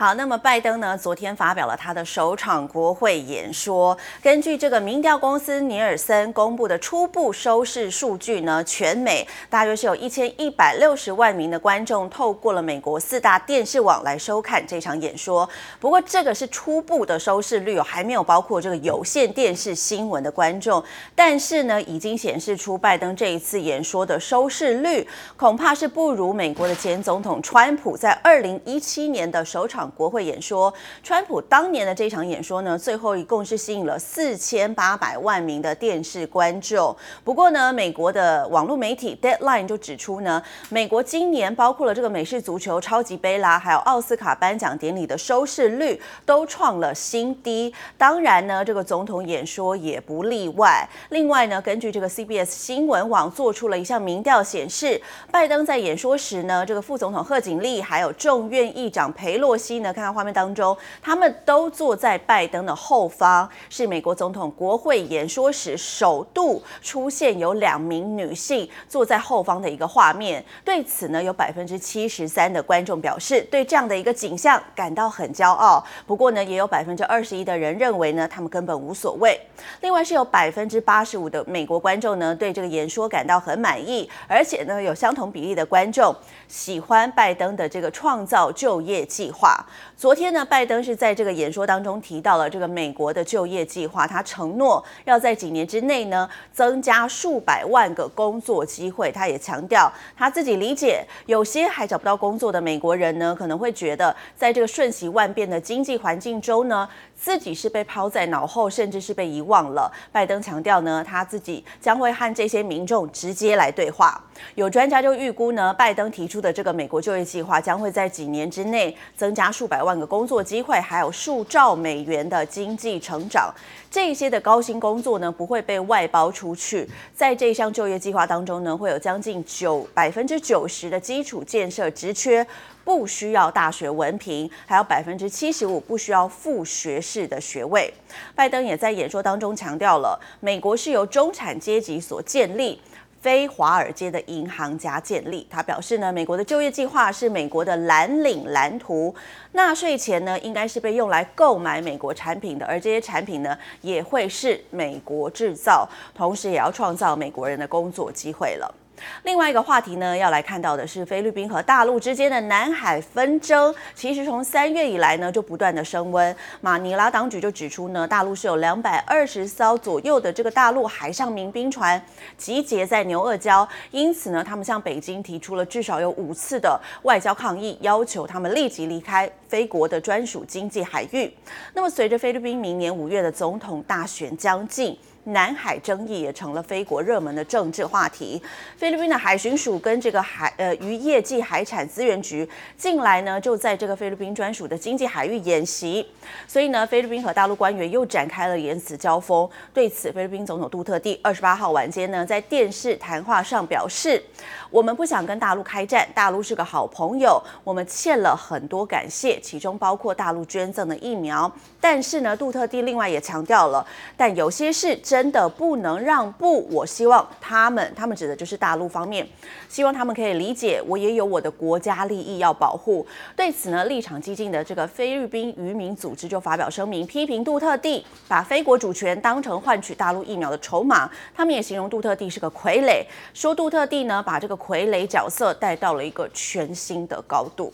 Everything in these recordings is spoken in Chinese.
好，那么拜登呢，昨天发表了他的首场国会演说。根据这个民调公司尼尔森公布的初步收视数据呢，全美大约是有一千一百六十万名的观众透过了美国四大电视网来收看这场演说。不过这个是初步的收视率，还没有包括这个有线电视新闻的观众。但是呢，已经显示出拜登这一次演说的收视率恐怕是不如美国的前总统川普在二零一七年的首场。国会演说，川普当年的这场演说呢，最后一共是吸引了四千八百万名的电视观众。不过呢，美国的网络媒体 Deadline 就指出呢，美国今年包括了这个美式足球超级杯啦，还有奥斯卡颁奖典礼的收视率都创了新低。当然呢，这个总统演说也不例外。另外呢，根据这个 CBS 新闻网做出了一项民调显示，拜登在演说时呢，这个副总统贺锦丽还有众院议长裴洛西。呢，看到画面当中，他们都坐在拜登的后方，是美国总统国会演说时首度出现有两名女性坐在后方的一个画面。对此呢，有百分之七十三的观众表示对这样的一个景象感到很骄傲。不过呢，也有百分之二十一的人认为呢，他们根本无所谓。另外是有百分之八十五的美国观众呢，对这个演说感到很满意，而且呢，有相同比例的观众喜欢拜登的这个创造就业计划。昨天呢，拜登是在这个演说当中提到了这个美国的就业计划，他承诺要在几年之内呢增加数百万个工作机会。他也强调他自己理解，有些还找不到工作的美国人呢，可能会觉得在这个瞬息万变的经济环境中呢，自己是被抛在脑后，甚至是被遗忘了。拜登强调呢，他自己将会和这些民众直接来对话。有专家就预估呢，拜登提出的这个美国就业计划将会在几年之内增加数百万个工作机会，还有数兆美元的经济成长。这些的高薪工作呢，不会被外包出去。在这项就业计划当中呢，会有将近九百分之九十的基础建设职缺不需要大学文凭，还有百分之七十五不需要副学士的学位。拜登也在演说当中强调了，美国是由中产阶级所建立。非华尔街的银行家建立，他表示呢，美国的就业计划是美国的蓝领蓝图，纳税钱呢应该是被用来购买美国产品的，而这些产品呢也会是美国制造，同时也要创造美国人的工作机会了。另外一个话题呢，要来看到的是菲律宾和大陆之间的南海纷争。其实从三月以来呢，就不断的升温。马尼拉当局就指出呢，大陆是有两百二十艘左右的这个大陆海上民兵船集结在牛二礁，因此呢，他们向北京提出了至少有五次的外交抗议，要求他们立即离开菲国的专属经济海域。那么，随着菲律宾明年五月的总统大选将近。南海争议也成了菲国热门的政治话题。菲律宾的海巡署跟这个海呃渔业暨海产资源局近来呢，就在这个菲律宾专属的经济海域演习，所以呢，菲律宾和大陆官员又展开了言辞交锋。对此，菲律宾总统杜特地二十八号晚间呢，在电视谈话上表示：“我们不想跟大陆开战，大陆是个好朋友，我们欠了很多感谢，其中包括大陆捐赠的疫苗。但是呢，杜特地另外也强调了，但有些事。”真的不能让步，我希望他们，他们指的就是大陆方面，希望他们可以理解，我也有我的国家利益要保护。对此呢，立场激进的这个菲律宾渔民组织就发表声明，批评杜特地把非国主权当成换取大陆疫苗的筹码。他们也形容杜特地是个傀儡，说杜特地呢把这个傀儡角色带到了一个全新的高度。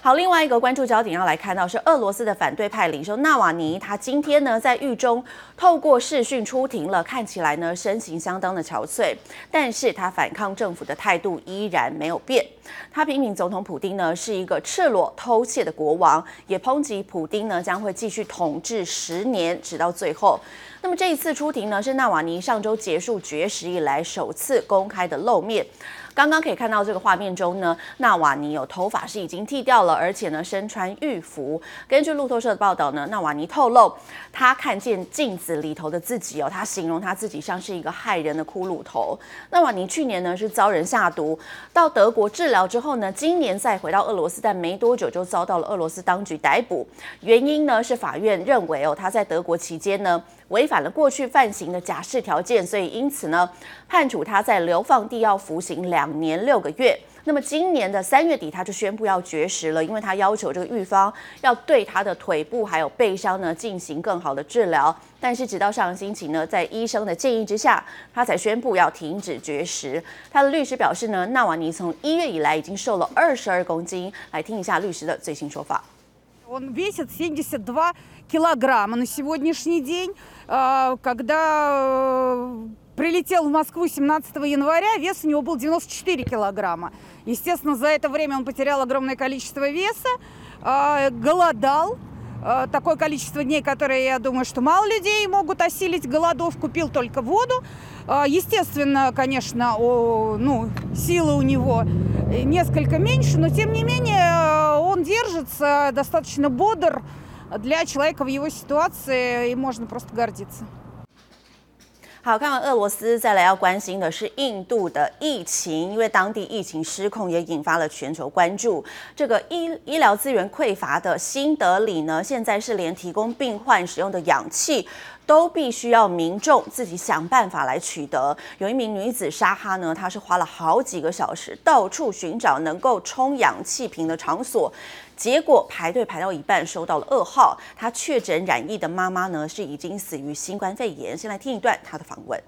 好，另外一个关注焦点要来看到是俄罗斯的反对派领袖纳瓦尼，他今天呢在狱中透过视讯出庭了，看起来呢身形相当的憔悴，但是他反抗政府的态度依然没有变。他批评总统普丁呢是一个赤裸偷窃的国王，也抨击普丁呢将会继续统治十年，直到最后。那么这一次出庭呢是纳瓦尼上周结束绝食以来首次公开的露面。刚刚可以看到这个画面中呢，纳瓦尼有头发是已经剃掉了，而且呢身穿浴服。根据路透社的报道呢，纳瓦尼透露他看见镜子里头的自己哦，他形容他自己像是一个害人的骷髅头。纳瓦尼去年呢是遭人下毒，到德国治疗之后呢，今年再回到俄罗斯，但没多久就遭到了俄罗斯当局逮捕。原因呢是法院认为哦他在德国期间呢违反了过去犯行的假释条件，所以因此呢，判处他在流放地要服刑两年六个月。那么今年的三月底，他就宣布要绝食了，因为他要求这个狱方要对他的腿部还有背伤呢进行更好的治疗。但是直到上个星期呢，在医生的建议之下，他才宣布要停止绝食。他的律师表示呢，纳瓦尼从一月以来已经瘦了二十二公斤。来听一下律师的最新说法。Он весит 72 Килограмма на сегодняшний день. Когда прилетел в Москву 17 января, вес у него был 94 килограмма. Естественно, за это время он потерял огромное количество веса, голодал. Такое количество дней, которые, я думаю, что мало людей могут осилить голодовку, пил только воду. Естественно, конечно, ну, силы у него несколько меньше, но тем не менее он держится достаточно бодр для человека в его ситуации, и можно просто гордиться. 好，看完俄罗斯，再来要关心的是印度的疫情，因为当地疫情失控，也引发了全球关注。这个医医疗资源匮乏的新德里呢，现在是连提供病患使用的氧气。 都必须要民众自己想办法来取得。有一名女子莎哈呢，她是花了好几个小时到处寻找能够充氧气瓶的场所，结果排队排到一半收到了噩耗，她确诊染疫的妈妈呢是已经死于新冠肺炎。先来听一段她的访问。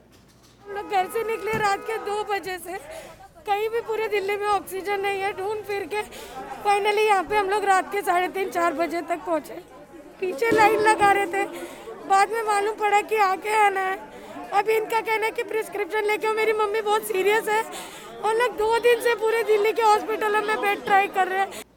बाद में मालूम पड़ा कि आके आना है। अभी इनका कहना है कि प्रिस्क्रिप्शन लेके मेरी मम्मी बहुत सीरियस है। और लोग दो दिन से पूरे दिल्ली के हॉस्पिटलों में बेड ट्राई कर रहे हैं।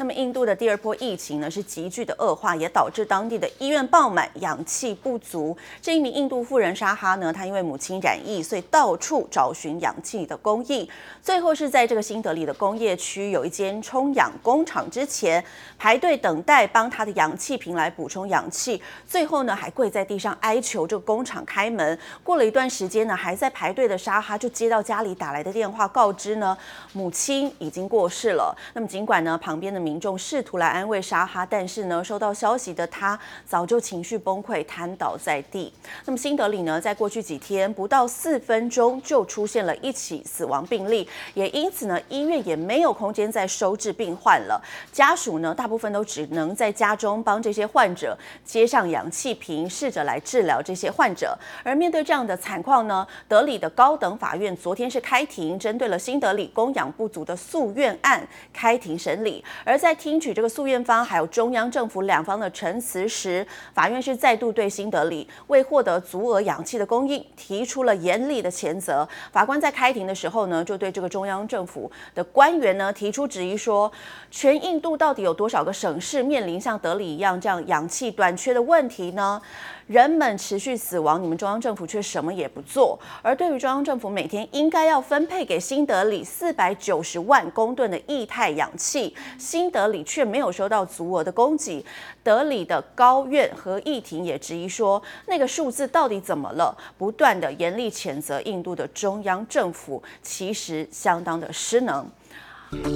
那么印度的第二波疫情呢，是急剧的恶化，也导致当地的医院爆满，氧气不足。这一名印度妇人沙哈呢，她因为母亲染疫，所以到处找寻氧气的供应。最后是在这个新德里的工业区有一间充氧工厂之前排队等待帮她的氧气瓶来补充氧气。最后呢，还跪在地上哀求这个工厂开门。过了一段时间呢，还在排队的沙哈就接到家里打来的电话，告知呢母亲已经过世了。那么尽管呢旁边的民民众试图来安慰沙哈，但是呢，收到消息的他早就情绪崩溃，瘫倒在地。那么新德里呢，在过去几天不到四分钟就出现了一起死亡病例，也因此呢，医院也没有空间再收治病患了。家属呢，大部分都只能在家中帮这些患者接上氧气瓶，试着来治疗这些患者。而面对这样的惨况呢，德里的高等法院昨天是开庭，针对了新德里供氧不足的诉愿案开庭审理，而。在听取这个诉愿方还有中央政府两方的陈词时，法院是再度对新德里未获得足额氧气的供应提出了严厉的谴责。法官在开庭的时候呢，就对这个中央政府的官员呢提出质疑，说全印度到底有多少个省市面临像德里一样这样氧气短缺的问题呢？人们持续死亡，你们中央政府却什么也不做。而对于中央政府每天应该要分配给新德里四百九十万公吨的液态氧气，新德里却没有收到足额的供给。德里的高院合议庭也质疑说，那个数字到底怎么了？不断的严厉谴责印度的中央政府，其实相当的失能。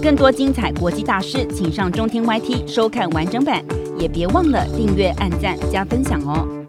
更多精彩国际大师，请上中天 YT 收看完整版，也别忘了订阅、按赞、加分享哦。